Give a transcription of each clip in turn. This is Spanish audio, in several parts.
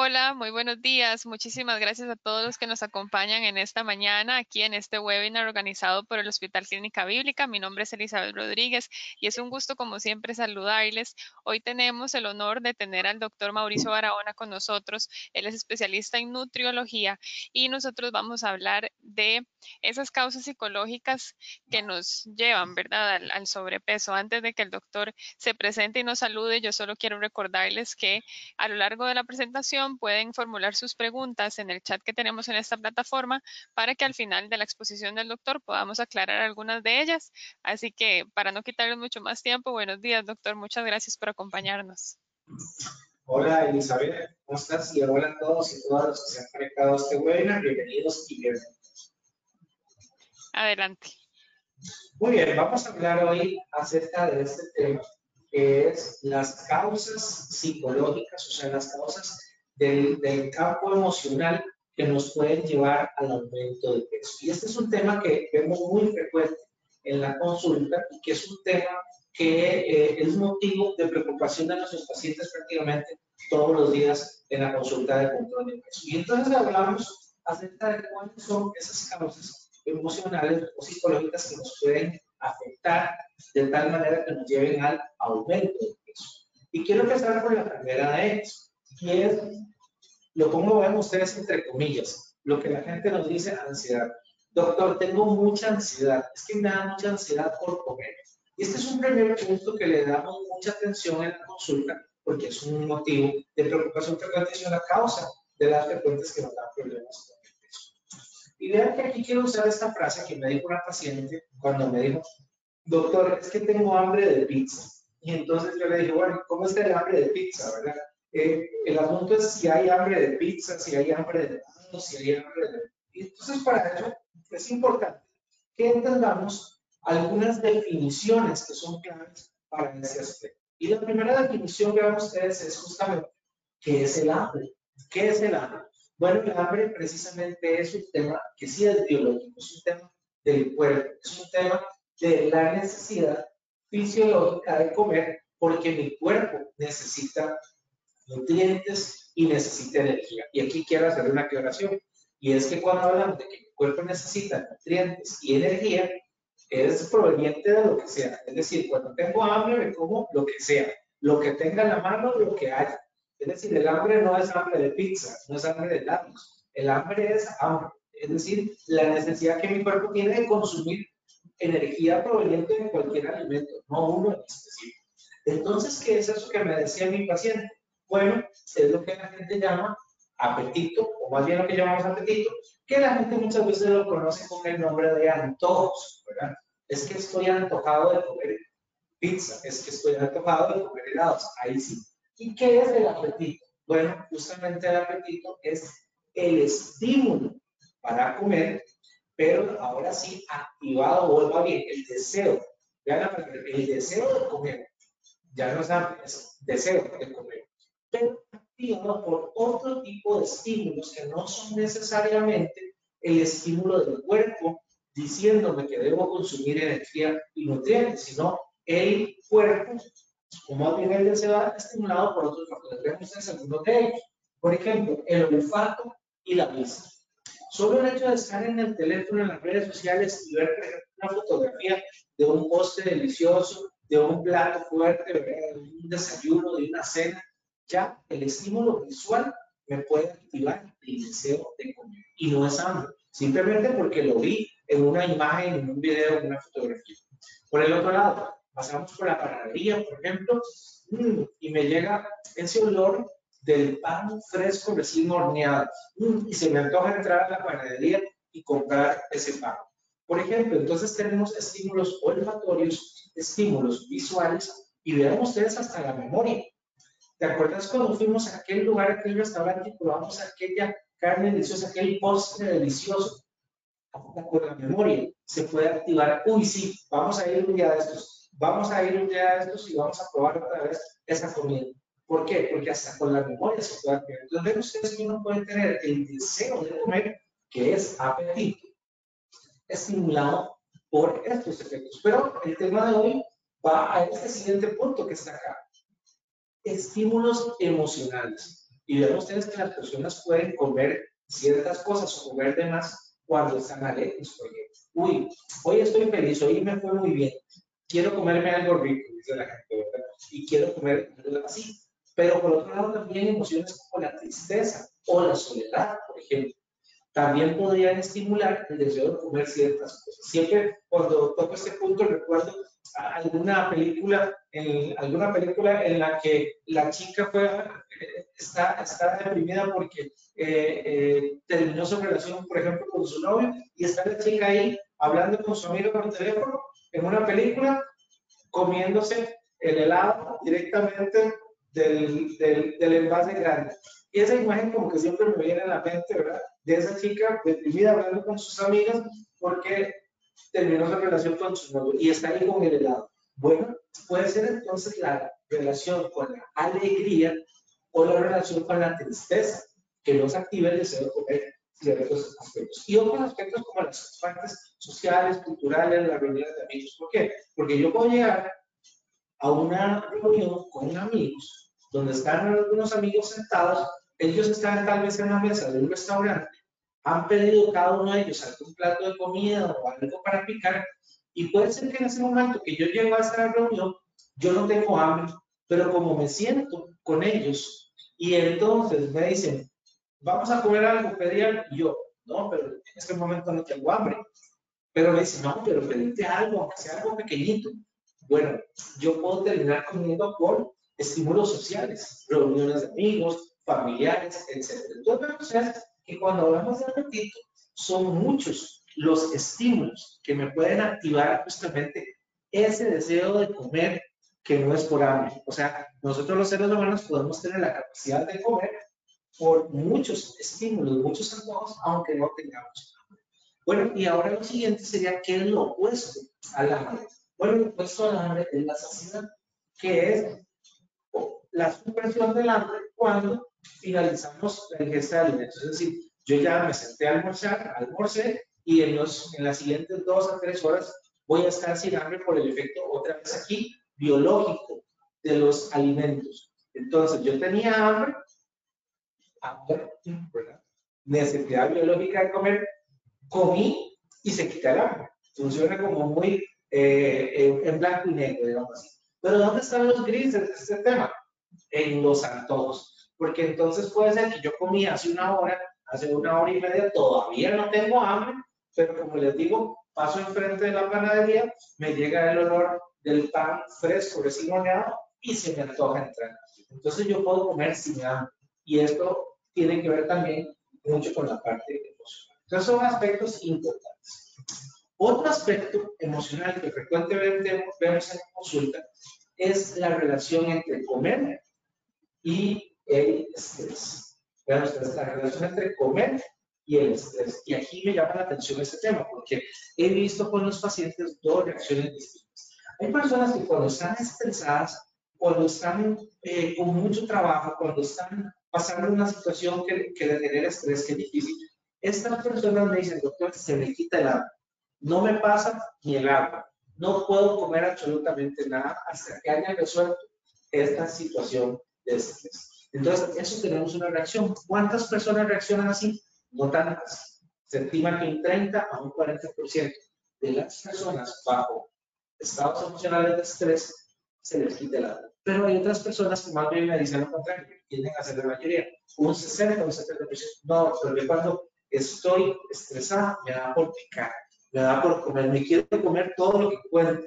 Hola, muy buenos días. Muchísimas gracias a todos los que nos acompañan en esta mañana aquí en este webinar organizado por el Hospital Clínica Bíblica. Mi nombre es Elizabeth Rodríguez y es un gusto como siempre saludarles. Hoy tenemos el honor de tener al doctor Mauricio Barahona con nosotros. Él es especialista en nutriología y nosotros vamos a hablar de esas causas psicológicas que nos llevan, ¿verdad?, al, al sobrepeso. Antes de que el doctor se presente y nos salude, yo solo quiero recordarles que a lo largo de la presentación pueden formular sus preguntas en el chat que tenemos en esta plataforma para que al final de la exposición del doctor podamos aclarar algunas de ellas. Así que para no quitarles mucho más tiempo, buenos días, doctor. Muchas gracias por acompañarnos. Hola, Elizabeth. ¿Cómo estás? Y hola a todos y todas los que se han conectado a este webinar. Bienvenidos y bienvenidos. Adelante. Muy bien, vamos a hablar hoy acerca de este tema, que es las causas psicológicas, o sea, las causas del, campo emocional que nos pueden llevar al aumento de peso. Y este es un tema que vemos muy frecuente en la consulta y que es un tema que eh, es motivo de preocupación de nuestros pacientes prácticamente todos los días en la consulta de control de peso. Y entonces hablamos acerca de cuáles son esas causas emocionales o psicológicas que nos pueden afectar de tal manera que nos lleven al aumento de peso. Y quiero empezar por la primera de ellas, y es lo pongo, vean ustedes entre comillas, lo que la gente nos dice, ansiedad. Doctor, tengo mucha ansiedad, es que me da mucha ansiedad por comer. Y este es un primer punto que le damos mucha atención en la consulta, porque es un motivo de preocupación frecuente y una causa de las frecuentes que nos dan problemas con el peso. Y vean que aquí quiero usar esta frase que me dijo una paciente cuando me dijo, doctor, es que tengo hambre de pizza. Y entonces yo le dije, bueno, ¿cómo está el hambre de pizza, verdad? Eh, el asunto es si hay hambre de pizza, si hay hambre de pan, si hay hambre de... entonces para eso es importante que entendamos algunas definiciones que son claves para ese aspecto. Y la primera definición que a ustedes es justamente qué es el hambre. ¿Qué es el hambre? Bueno, el hambre precisamente es un tema que sí es biológico, es un tema del cuerpo, es un tema de la necesidad fisiológica de comer porque mi cuerpo necesita nutrientes y necesita energía. Y aquí quiero hacer una aclaración. Y es que cuando hablamos de que el cuerpo necesita nutrientes y energía, es proveniente de lo que sea. Es decir, cuando tengo hambre, me como lo que sea. Lo que tenga en la mano, lo que haya. Es decir, el hambre no es hambre de pizza, no es hambre de helados. El hambre es hambre. Es decir, la necesidad que mi cuerpo tiene de consumir energía proveniente de cualquier alimento, no uno en específico. Entonces, ¿qué es eso que me decía mi paciente? Bueno, es lo que la gente llama apetito, o más bien lo que llamamos apetito, que la gente muchas veces lo conoce con el nombre de antojos, ¿verdad? Es que estoy antojado de comer pizza, es que estoy antojado de comer helados, ahí sí. ¿Y qué es el apetito? Bueno, justamente el apetito es el estímulo para comer, pero ahora sí activado, vuelva bien, el deseo. El deseo de comer. Ya no es deseo de comer por otro tipo de estímulos que no son necesariamente el estímulo del cuerpo diciéndome que debo consumir energía y nutrientes, sino el cuerpo, como bien el deseo, estimulado por otros factores. Vemos ustedes algunos de ellos. Por ejemplo, el olfato y la vista. Solo el hecho de estar en el teléfono, en las redes sociales y ver una fotografía de un postre delicioso, de un plato fuerte, de un desayuno, de una cena, ya el estímulo visual me puede activar el deseo de comer. Y no es hambre, simplemente porque lo vi en una imagen, en un video, en una fotografía. Por el otro lado, pasamos por la panadería, por ejemplo, mm, y me llega ese olor del pan fresco recién horneado. Mm, y se me antoja entrar a la panadería y comprar ese pan. Por ejemplo, entonces tenemos estímulos olfatorios, estímulos visuales, y vean ustedes hasta la memoria. ¿Te acuerdas cuando fuimos a aquel lugar, aquel restaurante y probamos aquella carne deliciosa, aquel postre delicioso? Con la memoria se puede activar. Uy, sí, vamos a ir un día de estos. Vamos a ir un día de estos y vamos a probar otra vez esa comida. ¿Por qué? Porque hasta con la memoria se puede activar. Entonces, ven ustedes que uno puede tener el deseo de comer, que es apetito, estimulado por estos efectos. Pero el tema de hoy va a este siguiente punto que está acá estímulos emocionales. Y vean ustedes que las personas pueden comer ciertas cosas o comer de más cuando están alegres, uy, hoy estoy feliz, hoy me fue muy bien, quiero comerme algo rico, dice la gente, ¿verdad? Y quiero comer algo así. Pero por otro lado también emociones como la tristeza o la soledad, por ejemplo, también podrían estimular el deseo de comer ciertas cosas. Siempre cuando toco este punto recuerdo alguna película, en, alguna película en la que la chica fue, está, está deprimida porque eh, eh, terminó su relación, por ejemplo, con su novio, y está la chica ahí hablando con su amigo por el teléfono en una película, comiéndose el helado directamente del, del, del envase grande. Y esa imagen como que siempre me viene a la mente, ¿verdad? De esa chica deprimida hablando con sus amigas porque terminó su relación con su novio y está ahí con el helado. Bueno, puede ser entonces la relación con la alegría o la relación con la tristeza que nos activa el deseo de comer ciertos aspectos. Y otros aspectos como las partes sociales, culturales, las reuniones de amigos. ¿Por qué? Porque yo puedo llegar a una reunión con amigos donde están algunos amigos sentados, ellos están tal vez en la mesa de un restaurante han pedido cada uno de ellos algún plato de comida o algo para picar, y puede ser que en ese momento que yo llego a esa reunión, yo no tengo hambre, pero como me siento con ellos, y entonces me dicen, vamos a comer algo, pedían, y yo, no, pero en este momento no tengo hambre. Pero me dicen, no, pero pedite algo, aunque sea algo pequeñito. Bueno, yo puedo terminar comiendo por estímulos sociales, reuniones de amigos, familiares, etc. Entonces, que cuando hablamos de apetito, son muchos los estímulos que me pueden activar justamente ese deseo de comer que no es por hambre. O sea, nosotros los seres humanos podemos tener la capacidad de comer por muchos estímulos, muchos antojos, aunque no tengamos hambre. Bueno, y ahora lo siguiente sería, ¿qué es lo opuesto al hambre? Bueno, lo opuesto al hambre es la saciedad, que es la supresión del hambre cuando finalizamos la ingesta de alimentos. Es decir, yo ya me senté a almorzar, almorcé y en, los, en las siguientes dos a tres horas voy a estar sin hambre por el efecto, otra vez aquí, biológico de los alimentos. Entonces, yo tenía hambre, hambre necesidad biológica de comer, comí y se quita el hambre. Funciona como muy eh, en blanco y negro, digamos así. Pero ¿dónde están los grises de este tema? En los antojos porque entonces puede ser que yo comí hace una hora, hace una hora y media, todavía no tengo hambre, pero como les digo, paso enfrente de la panadería, me llega el olor del pan fresco, recién horneado, y se me antoja entrar. Entonces yo puedo comer sin hambre. Y esto tiene que ver también mucho con la parte emocional. Entonces son aspectos importantes. Otro aspecto emocional que frecuentemente vemos en consulta es la relación entre comer y el estrés. Vean ustedes la relación entre comer y el estrés. Y aquí me llama la atención este tema, porque he visto con los pacientes dos reacciones distintas. Hay personas que cuando están estresadas, cuando están eh, con mucho trabajo, cuando están pasando una situación que, que les genera estrés, que es difícil, estas personas me dicen, doctor, se me quita el agua. No me pasa ni el agua. No puedo comer absolutamente nada hasta que haya resuelto esta situación de estrés. Entonces, eso tenemos una reacción. ¿Cuántas personas reaccionan así? No tantas. Se estima que un 30 a un 40% de las personas bajo estados emocionales de estrés se les quita agua. Pero hay otras personas que más bien me dicen lo contrario, tienden a ser la mayoría. Un 60 o un 70%. No, pero cuando estoy estresada, me da por picar, me da por comer, me quiero comer todo lo que puedo.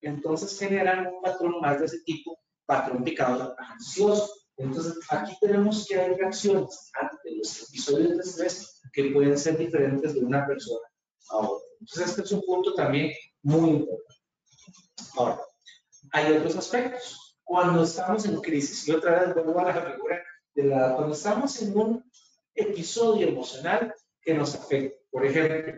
Entonces generan un patrón más de ese tipo, patrón picado ansioso. Entonces, aquí tenemos que hay reacciones ante los episodios de estrés que pueden ser diferentes de una persona a otra. Entonces, este es un punto también muy importante. Ahora, hay otros aspectos. Cuando estamos en crisis, y otra vez vuelvo a la figura de la, cuando estamos en un episodio emocional que nos afecta. Por ejemplo,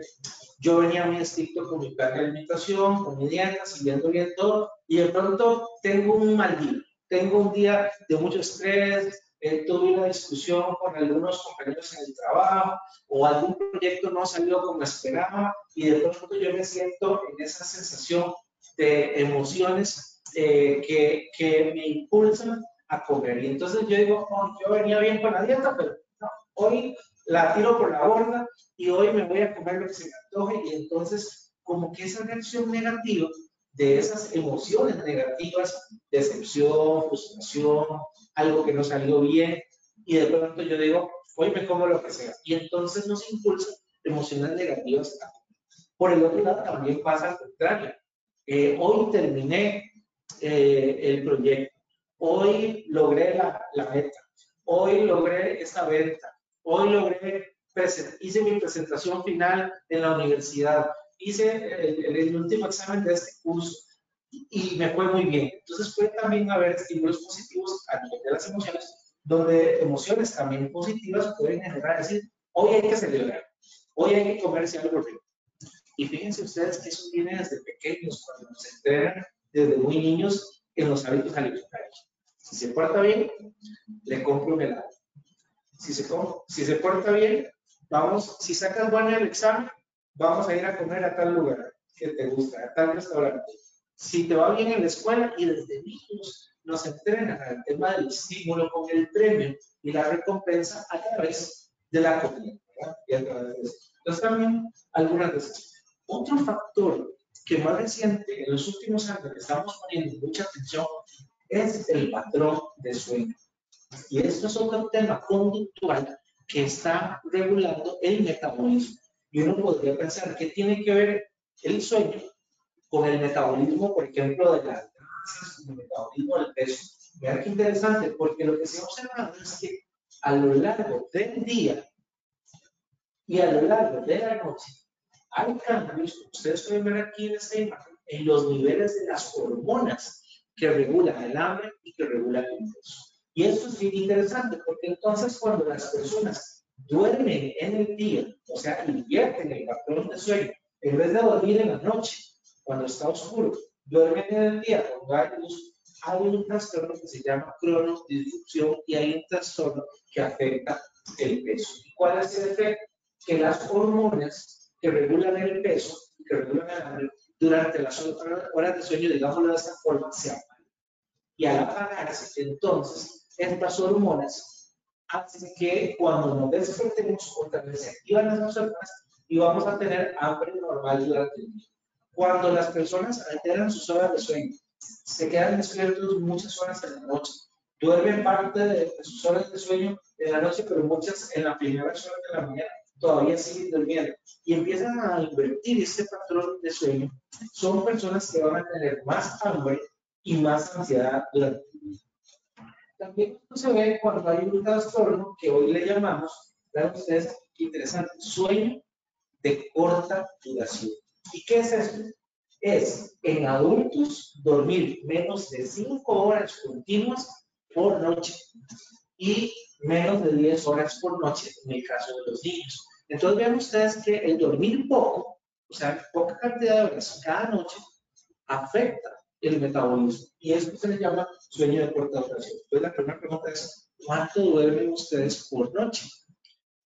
yo venía muy estricto con mi plan de alimentación, con mi dieta, siguiendo bien todo, y de pronto tengo un mal día tengo un día de mucho estrés, eh, tuve una discusión con algunos compañeros en el trabajo o algún proyecto no salió como esperaba y de pronto yo me siento en esa sensación de emociones eh, que, que, me impulsan a comer. Y entonces yo digo, oh, yo venía bien con la dieta, pero no, hoy la tiro por la borda y hoy me voy a comer lo que se me antoje. Y entonces, como que esa reacción negativa de esas emociones negativas, decepción, frustración, algo que no salió bien, y de pronto yo digo, hoy me como lo que sea. Y entonces nos impulsa emociones negativas. Por el otro lado, también pasa al contrario. Eh, hoy terminé eh, el proyecto, hoy logré la, la, meta, hoy logré esta venta, hoy logré, hice mi presentación final en la universidad, hice el, el, último examen de este curso y me fue muy bien. Entonces puede también haber estímulos positivos a nivel de las emociones, donde emociones también positivas pueden generar, decir, hoy hay que celebrar, hoy hay que comerse algo rico. Y fíjense ustedes que eso viene desde pequeños, cuando nos entrenan desde muy niños en los hábitos alimentarios. Si se porta bien, le compro un helado. Si se, si se porta bien, vamos, si sacas bueno el examen, vamos a ir a comer a tal lugar que te gusta, a tal restaurante. Si te va bien en la escuela y desde niños nos entrenan al tema del estímulo con el premio y la recompensa a través de la comida. Y a través de eso. Entonces también algunas veces. Otro factor que más reciente, en los últimos años, que estamos poniendo mucha atención, es el patrón de sueño. Y esto es otro tema conductual que está regulando el metabolismo. Y uno podría pensar que tiene que ver el sueño con el metabolismo, por ejemplo, de las grasas, el metabolismo del peso. Vean qué interesante, porque lo que se ha observado es que a lo largo del día y a lo largo de la noche, hay cambios, ustedes pueden ver aquí en esta imagen, en los niveles de las hormonas que regulan el hambre y que regulan el peso. Y esto es bien interesante, porque entonces cuando las personas duermen en el día, o sea, invierten el patrón de sueño, en vez de dormir en la noche, cuando está oscuro, duermen en el día cuando hay luz, hay un trastorno que se llama cronodisrupción y hay un trastorno que afecta el peso. ¿Y cuál es el efecto? Que las hormonas que regulan el peso, que regulan el hambre, durante las horas de sueño, digámoslo de esta forma, se apagan. Y al apagarse, entonces, estas hormonas hacen que cuando nos despertemos, otra vez se activan las hormonas y vamos a tener hambre normal durante el día. Cuando las personas alteran sus horas de sueño, se quedan despiertos muchas horas en la noche, duermen parte de, sus horas de sueño en la noche, pero muchas en la primera hora de la mañana, todavía siguen durmiendo y empiezan a invertir este patrón de sueño, son personas que van a tener más hambre y más ansiedad durante. También se ve cuando hay un trastorno que hoy le llamamos, vean ustedes, interesante, sueño de corta duración. ¿Y qué es eso? Es en adultos dormir menos de 5 horas continuas por noche y menos de 10 horas por noche en el caso de los niños. Entonces vean ustedes que el dormir poco, o sea, poca cantidad de horas cada noche, afecta el metabolismo. Y eso se le llama sueño de corta duración. Entonces la primera pregunta es, ¿cuánto duermen ustedes por noche?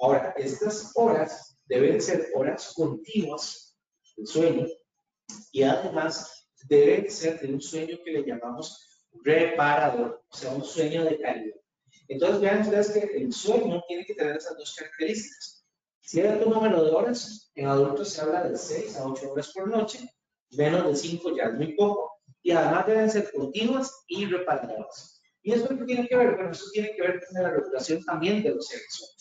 Ahora, estas horas deben ser horas continuas de sueño y además deben ser de un sueño que le llamamos reparador, o sea, un sueño de calidad. Entonces vean ustedes que el sueño tiene que tener esas dos características Cierto número de horas, en adultos se habla de 6 a 8 horas por noche, menos de 5 ya es muy poco, y además deben ser continuas y reparadoras. ¿Y eso qué tiene que ver? Bueno, eso tiene que ver con la regulación también de los seres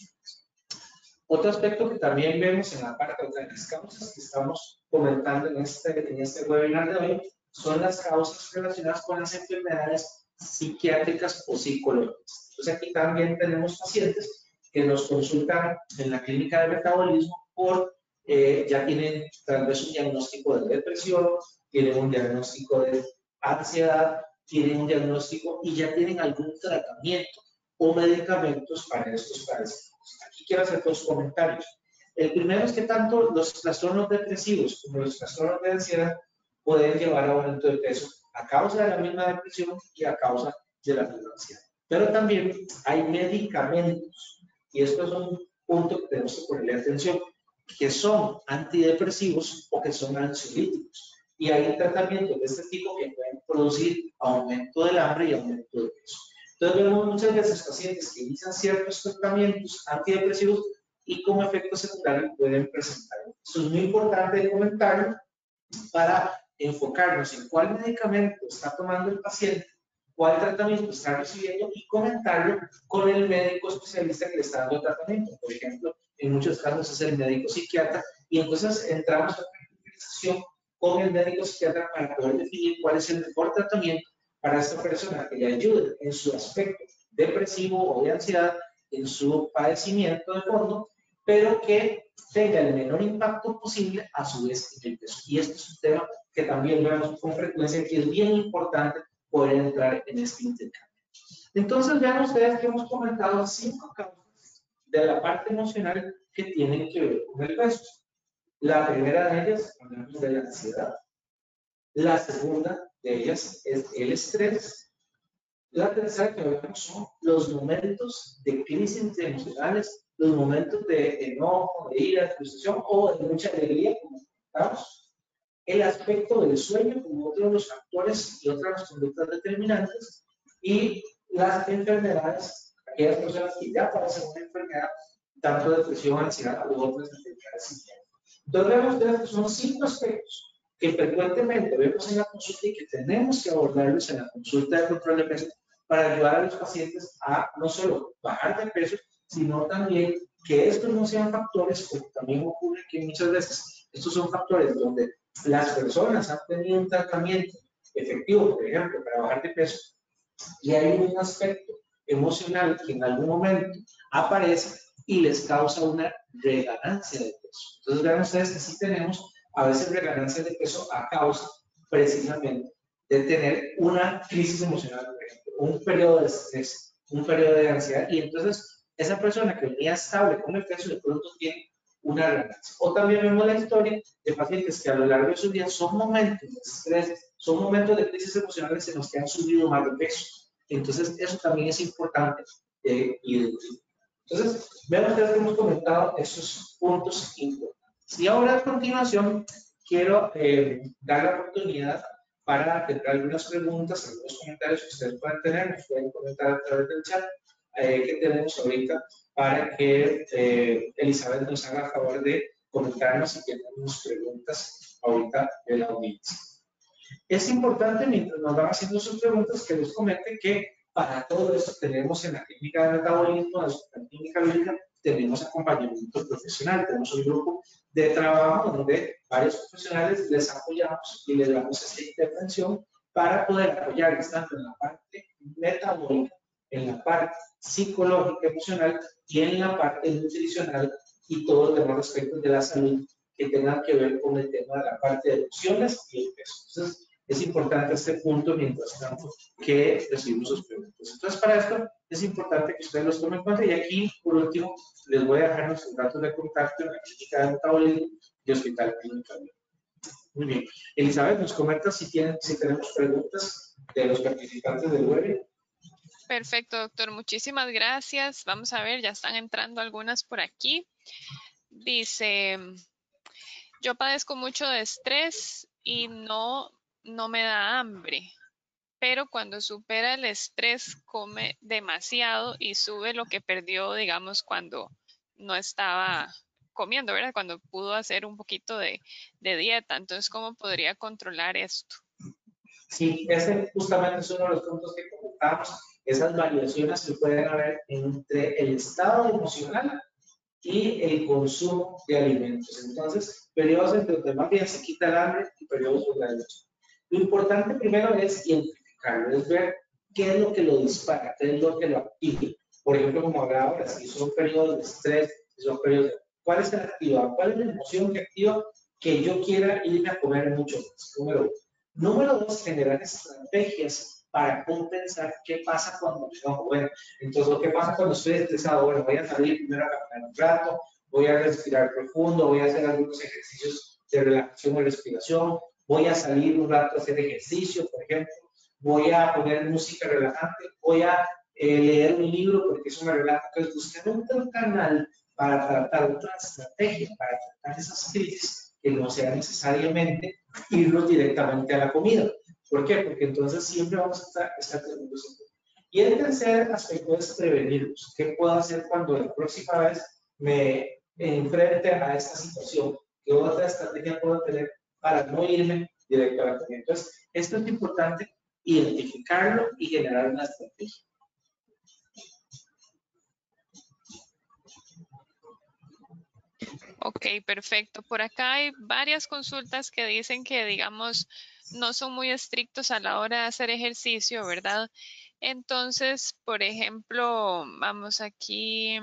Otro aspecto que también vemos en la parte de las causas que estamos comentando en este, en este webinar de hoy son las causas relacionadas con las enfermedades psiquiátricas o psicológicas. Entonces aquí también tenemos pacientes que nos consultan en la clínica de metabolismo por, eh, ya tienen tal vez un diagnóstico de depresión, tienen un diagnóstico de ansiedad, tienen un diagnóstico y ya tienen algún tratamiento o medicamentos para estos pacientes. Aquí quiero hacer dos comentarios. El primero es que tanto los trastornos depresivos como los trastornos de ansiedad pueden llevar a aumento de peso a causa de la misma depresión y a causa de la misma ansiedad. Pero también hay medicamentos y esto es un punto que tenemos que ponerle atención, que son antidepresivos o que son ansiolíticos. Y hay tratamientos de este tipo que pueden producir aumento del hambre y aumento del peso. Entonces vemos muchas veces pacientes que inician ciertos tratamientos antidepresivos y como efecto secundario pueden presentar. Esto es muy importante comentarlo para enfocarnos en cuál medicamento está tomando el paciente, cuál tratamiento está recibiendo y comentarlo con el médico especialista que le está dando el tratamiento. Por ejemplo, en muchos casos es el médico psiquiatra y entonces entramos a una conversación con el médico psiquiatra para poder definir cuál es el mejor tratamiento para esta persona que le ayude en su aspecto depresivo o de ansiedad, en su padecimiento de fondo, pero que tenga el menor impacto posible a su vez en el peso. Y este es un tema que también vemos con frecuencia que es bien importante poder entrar en este intercambio. Entonces, vean ustedes que hemos comentado cinco causas de la parte emocional que tienen que ver con el peso. La primera de ellas, hablamos de la ansiedad. La segunda de ellas es el estrés. La tercera que hablamos son los momentos de crisis emocionales, los momentos de enojo, de ira, de frustración o de mucha alegría, como comentamos. El aspecto del sueño como otro de los factores y otras conductas determinantes. Y las enfermedades, aquellas personas que ya padecen una enfermedad, tanto depresión, ansiedad u otras enfermedades entonces vemos que son cinco aspectos que frecuentemente vemos en la consulta y que tenemos que abordarlos en la consulta de control de peso para ayudar a los pacientes a no solo bajar de peso, sino también que estos no sean factores, como también ocurre que muchas veces estos son factores donde las personas han tenido un tratamiento efectivo, por ejemplo, para bajar de peso, y hay un aspecto emocional que en algún momento aparece y les causa una reganancia de peso. Entonces vean ustedes que sí tenemos a veces reganancia de peso a causa precisamente de tener una crisis emocional, por ejemplo, un periodo de estrés, un periodo de ansiedad, y entonces esa persona que venía estable con el peso de pronto tiene una reganancia. O también vemos la historia de pacientes que a lo largo de sus días son momentos de estrés, son momentos de crisis emocionales en los que han subido más de peso. Entonces, eso también es importante eh, entonces, vean ustedes que hemos comentado esos puntos importantes. Y ahora a continuación quiero eh, dar la oportunidad para tener algunas preguntas, algunos comentarios que ustedes puedan tener, nos pueden comentar a través del chat eh, que tenemos ahorita para que eh, Elizabeth nos haga favor de comentarnos si tenemos preguntas ahorita de la audiencia. Es importante, mientras nos van haciendo sus preguntas, que les comenten que para todo esto tenemos en la clínica de metabolismo, en la clínica médica, tenemos acompañamiento profesional, tenemos un grupo de trabajo donde varios profesionales les apoyamos y les damos esta intervención para poder apoyarles tanto en la parte metabólica, en la parte psicológica, emocional y en la parte nutricional y todos los demás aspectos de la salud que tengan que ver con el tema de la parte de emociones y el peso. Entonces, es importante este punto mientras tanto que recibimos sus preguntas. Entonces, para esto es importante que ustedes los tomen en cuenta y aquí, por último, les voy a dejar nuestros datos de contacto en la clínica de metabolismo y hospital clínico. Muy bien. Elizabeth, nos comenta si, tienen, si tenemos preguntas de los participantes del webinar. Perfecto, doctor. Muchísimas gracias. Vamos a ver, ya están entrando algunas por aquí. Dice, yo padezco mucho de estrés y no no me da hambre, pero cuando supera el estrés come demasiado y sube lo que perdió, digamos, cuando no estaba comiendo, ¿verdad? Cuando pudo hacer un poquito de, dieta. Entonces, ¿cómo podría controlar esto? Sí, ese justamente es uno de los puntos que comentamos, esas variaciones que pueden haber entre el estado emocional y el consumo de alimentos. Entonces, periodos entre donde más bien se quita el hambre y periodos donde hay lo importante primero es identificarlo, es ver qué es lo que lo dispara, qué es lo que lo activa. Por ejemplo, como hablaba ahora, si son periodos de estrés, si son periodos de... ¿Cuál es el activa? ¿Cuál es la emoción que activa que yo quiera irme a comer mucho más? Número uno. Número dos, generar estrategias para compensar qué pasa cuando enojo. Bueno, entonces, ¿qué pasa cuando estoy estresado? Bueno, voy a salir primero a caminar un rato, voy a respirar profundo, voy a hacer algunos ejercicios de relajación y respiración, voy a salir un rato a hacer ejercicio, por ejemplo, voy a poner música relajante, voy a eh, leer un libro porque es una relaja. Entonces, buscar un canal para tratar otra estrategia, para tratar esas crisis que no sea necesariamente irnos directamente a la comida. ¿Por qué? Porque entonces siempre vamos a estar, estar Y el tercer aspecto es prevenirlos. ¿Qué puedo hacer cuando la próxima vez me enfrente a esta situación? ¿Qué otra estrategia puedo tener para no irme comida? Entonces, esto es importante, identificarlo y generar una estrategia. Ok, perfecto. Por acá hay varias consultas que dicen que, digamos, no son muy estrictos a la hora de hacer ejercicio, ¿verdad? Entonces, por ejemplo, vamos aquí.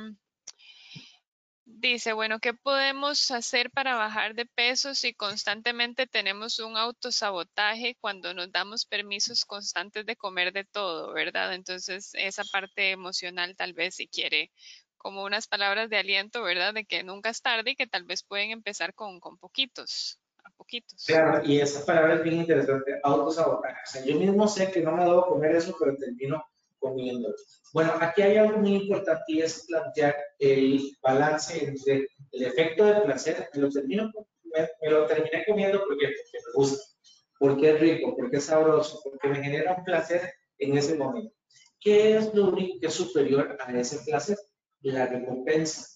Dice, bueno, ¿qué podemos hacer para bajar de peso si constantemente tenemos un autosabotaje cuando nos damos permisos constantes de comer de todo, ¿verdad? Entonces, esa parte emocional tal vez si quiere como unas palabras de aliento, ¿verdad? De que nunca es tarde y que tal vez pueden empezar con, con poquitos, a poquitos. Claro, y esa palabra es bien interesante, autosabotaje. O sea, yo mismo sé que no me debo comer eso, pero termino comiendo. Bueno, aquí hay algo muy importante y es plantear el balance entre el efecto de placer, me lo, termino, me, lo terminé comiendo porque, porque me gusta, porque es rico, porque es sabroso, porque me genera un placer en ese momento. ¿Qué es lo único que es superior a ese placer? la recompensa.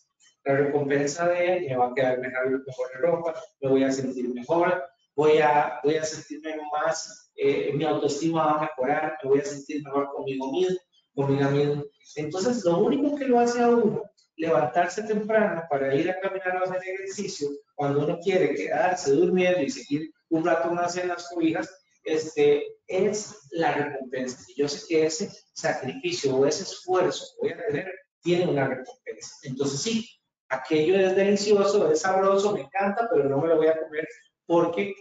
La recompensa de me va a quedar mejor, mejor ropa, me voy a sentir mejor, voy a, voy a sentirme más, eh, mi autoestima va a mejorar, me voy a sentir mejor conmigo mismo, conmigo mismo. Entonces, lo único que lo hace a uno levantarse temprano para ir a caminar o hacer ejercicio, cuando uno quiere quedarse durmiendo y seguir un rato más en las cobijas, este, es la recompensa. Y yo sé que ese sacrificio o ese esfuerzo que voy a tener tiene una recompensa. Entonces sí, aquello es delicioso, es sabroso, me encanta, pero no me lo voy a comer porque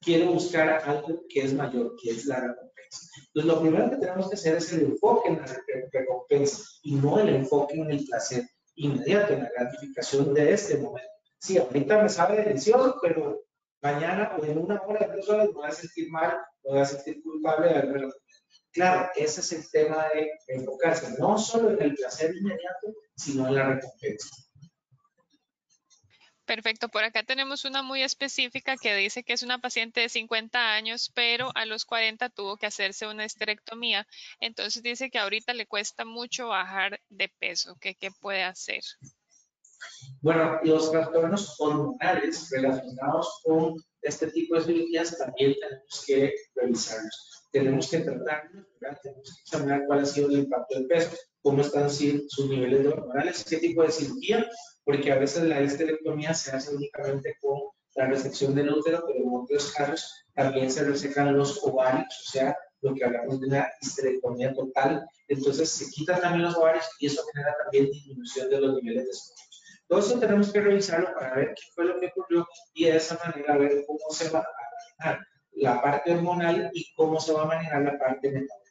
quiero buscar algo que es mayor, que es la recompensa. Entonces lo primero que tenemos que hacer es el enfoque en la recompensa y no el enfoque en el placer inmediato, en la gratificación de este momento. Sí, ahorita me sabe delicioso, pero mañana o en una hora, dos horas, me voy a sentir mal, me voy a sentir culpable de haberme Claro, ese es el tema de enfocarse no solo en el placer inmediato, sino en la recompensa. Perfecto, por acá tenemos una muy específica que dice que es una paciente de 50 años, pero a los 40 tuvo que hacerse una esterectomía. Entonces dice que ahorita le cuesta mucho bajar de peso. ¿Qué, qué puede hacer? Bueno, los trastornos hormonales relacionados con este tipo de cirugías también tenemos que revisarlos tenemos que tratarlo, tenemos que examinar cuál ha sido el impacto del peso, cómo están sus niveles de hormonales, qué tipo de cirugía, porque a veces la histerectomía se hace únicamente con la resección del útero, pero en otros casos también se resecan los ovarios, o sea, lo que hablamos de una histerectomía total. Entonces se quitan también los ovarios y eso genera también disminución de los niveles de estrógenos. Todo eso tenemos que revisarlo para ver qué fue lo que ocurrió y de esa manera ver cómo se va a manejar la parte hormonal y cómo se va a manejar la parte metabólica.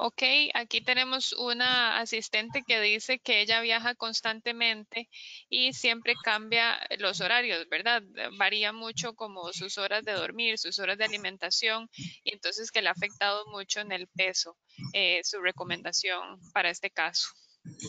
Ok, aquí tenemos una asistente que dice que ella viaja constantemente y siempre cambia los horarios, ¿verdad? Varía mucho como sus horas de dormir, sus horas de alimentación y entonces que le ha afectado mucho en el peso. Eh, su recomendación para este caso.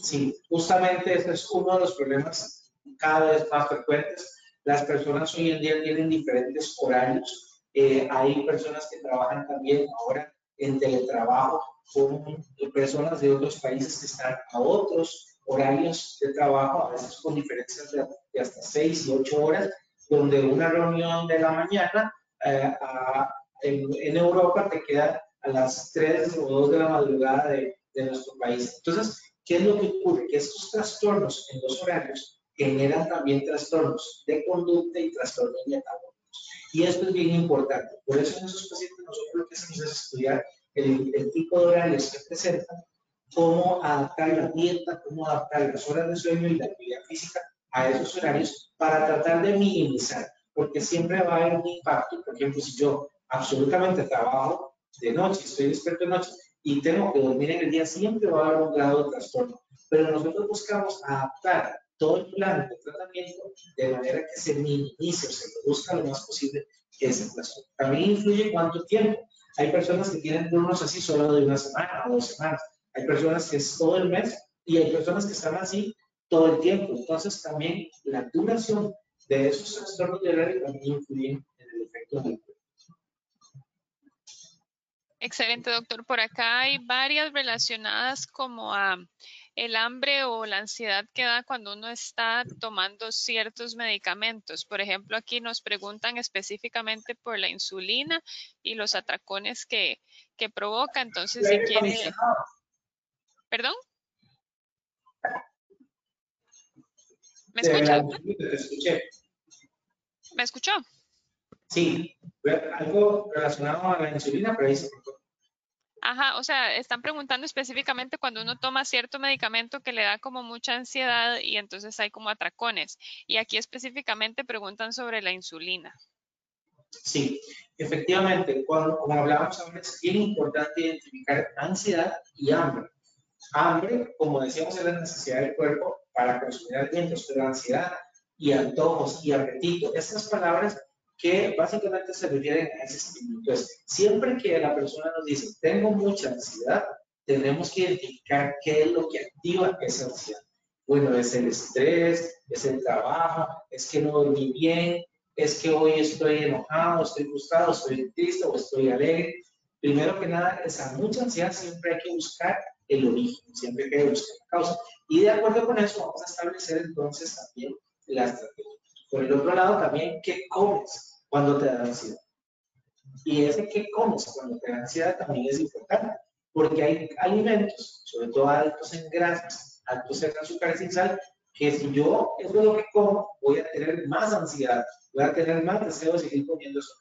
Sí, justamente ese es uno de los problemas cada vez más frecuentes las personas hoy en día tienen diferentes horarios. Eh, hay personas que trabajan también ahora en teletrabajo con personas de otros países que están a otros horarios de trabajo, a veces con diferencias de, hasta 6 y 8 horas, donde una reunión de la mañana eh, en, Europa te queda a las 3 o 2 de la madrugada de, de nuestro país. Entonces, ¿qué es lo que ocurre? Que estos trastornos en los horarios generan también trastornos de conducta y trastornos metabólicos. Y esto es bien importante. Por eso en esos pacientes nosotros lo que hacemos es estudiar el, tipo de horarios que presentan, cómo adaptar la dieta, cómo adaptar las horas de sueño y la actividad física a esos horarios para tratar de minimizar, porque siempre va a haber un impacto. Por ejemplo, si yo absolutamente trabajo de noche, estoy despierto de noche y tengo que dormir en el día, siempre va a haber un grado de trastorno. Pero nosotros buscamos adaptar todo el plan de tratamiento de manera que se minimice o se reduzca lo más posible ese plazo. También influye cuánto tiempo. Hay personas que tienen turnos así solo de una semana o dos semanas. Hay personas que es todo el mes y hay personas que están así todo el tiempo. Entonces también la duración de esos trastornos de horario también influye en el efecto del. Excelente, doctor. Por acá hay varias relacionadas como a el hambre o la ansiedad que da cuando uno está tomando ciertos medicamentos. Por ejemplo, aquí nos preguntan específicamente por la insulina y los atracones que, que provoca. Entonces, si quiere... ¿Perdón? ¿Me escucha? ¿Me escuchó? Sí, algo relacionado a la insulina, pero ahí se Ajá, o sea, están preguntando específicamente cuando uno toma cierto medicamento que le da como mucha ansiedad y entonces hay como atracones. Y aquí específicamente preguntan sobre la insulina. Sí, efectivamente, cuando, como hablábamos ahora, es importante identificar ansiedad y hambre. Hambre, como decíamos, es la necesidad del cuerpo para consumir alimentos, pero ansiedad y antojos y apetito, estas palabras que básicamente se refieren a ese estímulo. Entonces, siempre que la persona nos dice, tengo mucha ansiedad, tenemos que identificar qué es lo que activa esa ansiedad. Bueno, es el estrés, es el trabajo, es que no dormí bien, es que hoy estoy enojado, estoy frustrado, estoy triste o estoy alegre. Primero que nada, esa mucha ansiedad siempre hay que buscar el origen, siempre hay que buscar la causa. Y de acuerdo con eso, vamos a establecer entonces también la estrategia. Por el otro lado, también, ¿qué comes? cuando te da ansiedad. Y ese que comes cuando te da ansiedad también es importante, porque hay alimentos, sobre todo altos en grasas, altos en azúcar sin sal, que si yo eso es lo que como, voy a tener más ansiedad, voy a tener más deseo de seguir comiendo eso.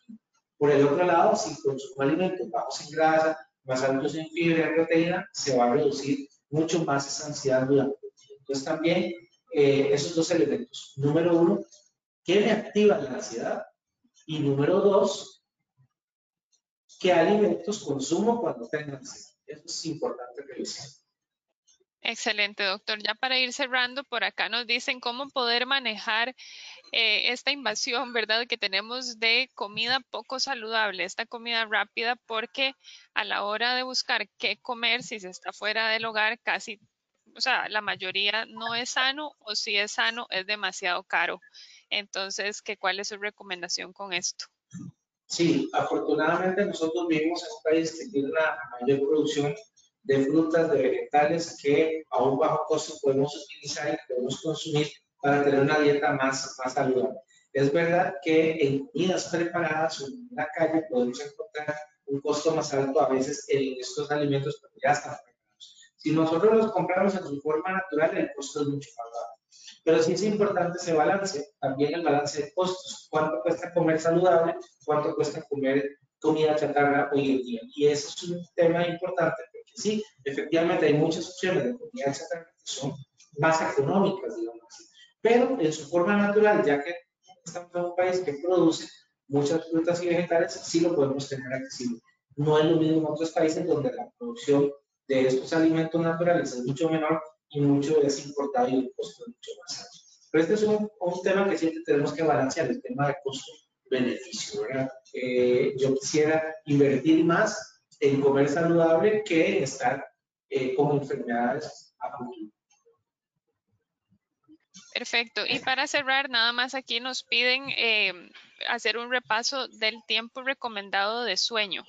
Por el otro lado, si consumo alimentos bajos en grasa, más altos en fibra y proteína, se va a reducir mucho más esa ansiedad durante. Entonces también eh, esos dos elementos. Número uno, ¿qué me activa la ansiedad? Y número dos, ¿qué alimentos consumo cuando tengan Eso es importante revisar. Excelente, doctor. Ya para ir cerrando, por acá nos dicen cómo poder manejar eh, esta invasión, ¿verdad? Que tenemos de comida poco saludable, esta comida rápida, porque a la hora de buscar qué comer, si se está fuera del hogar, casi, o sea, la mayoría no es sano o si es sano, es demasiado caro. Entonces, ¿qué, ¿cuál es su recomendación con esto? Sí, afortunadamente nosotros vivimos en un país que tiene una mayor producción de frutas, de vegetales que a un bajo costo podemos utilizar y podemos consumir para tener una dieta más, más saludable. Es verdad que en comidas preparadas o en la calle podemos encontrar un costo más alto a veces en estos alimentos porque ya están preparados. Si nosotros los compramos en su forma natural, el costo es mucho más bajo. Pero sí es importante ese balance, también el balance de costos. ¿Cuánto cuesta comer saludable? ¿Cuánto cuesta comer comida chatarra hoy en día? Y eso es un tema importante porque sí, efectivamente hay muchas opciones de comida chatarra que son más económicas, digamos así. Pero en su forma natural, ya que estamos en un país que produce muchas frutas y vegetales, sí lo podemos tener accesible. No es lo mismo en otros países donde la producción de estos alimentos naturales es mucho menor y mucho es importado y el costo es mucho más alto. Pero este es un, un tema que siempre tenemos que balancear, el tema de costo-beneficio, ¿verdad? Eh, yo quisiera invertir más en comer saludable que en estar eh, con enfermedades a futuro. Perfecto. Y para cerrar, nada más aquí nos piden eh, hacer un repaso del tiempo recomendado de sueño.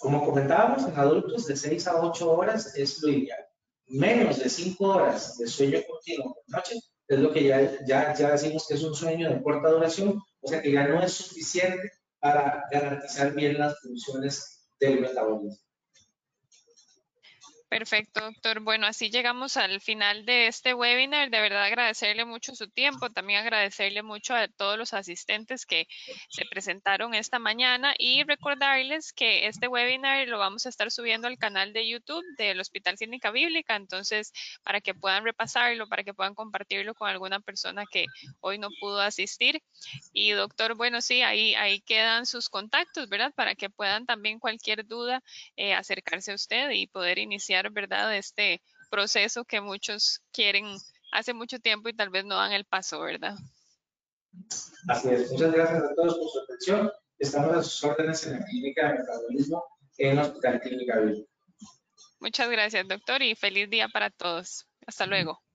Como comentábamos, en adultos de 6 a 8 horas es lo ideal menos de cinco horas de sueño continuo por noche, es lo que ya, ya, ya decimos que es un sueño de corta duración, o sea que ya no es suficiente para garantizar bien las funciones del metabolismo. Perfecto, doctor. Bueno, así llegamos al final de este webinar. De verdad agradecerle mucho su tiempo, también agradecerle mucho a todos los asistentes que se presentaron esta mañana y recordarles que este webinar lo vamos a estar subiendo al canal de YouTube del Hospital Clínica Bíblica, entonces para que puedan repasarlo, para que puedan compartirlo con alguna persona que hoy no pudo asistir. Y doctor, bueno, sí, ahí, quedan sus contactos, ¿verdad? Para que puedan también cualquier duda eh, acercarse a usted y poder iniciar ¿verdad? Este proceso que muchos quieren hace mucho tiempo y tal vez no dan el paso, ¿verdad? Así es. Muchas gracias a todos por su atención. Estamos a sus órdenes en la clínica de metabolismo en Hospital Clínica Muchas gracias, doctor, y feliz día para todos. Hasta luego.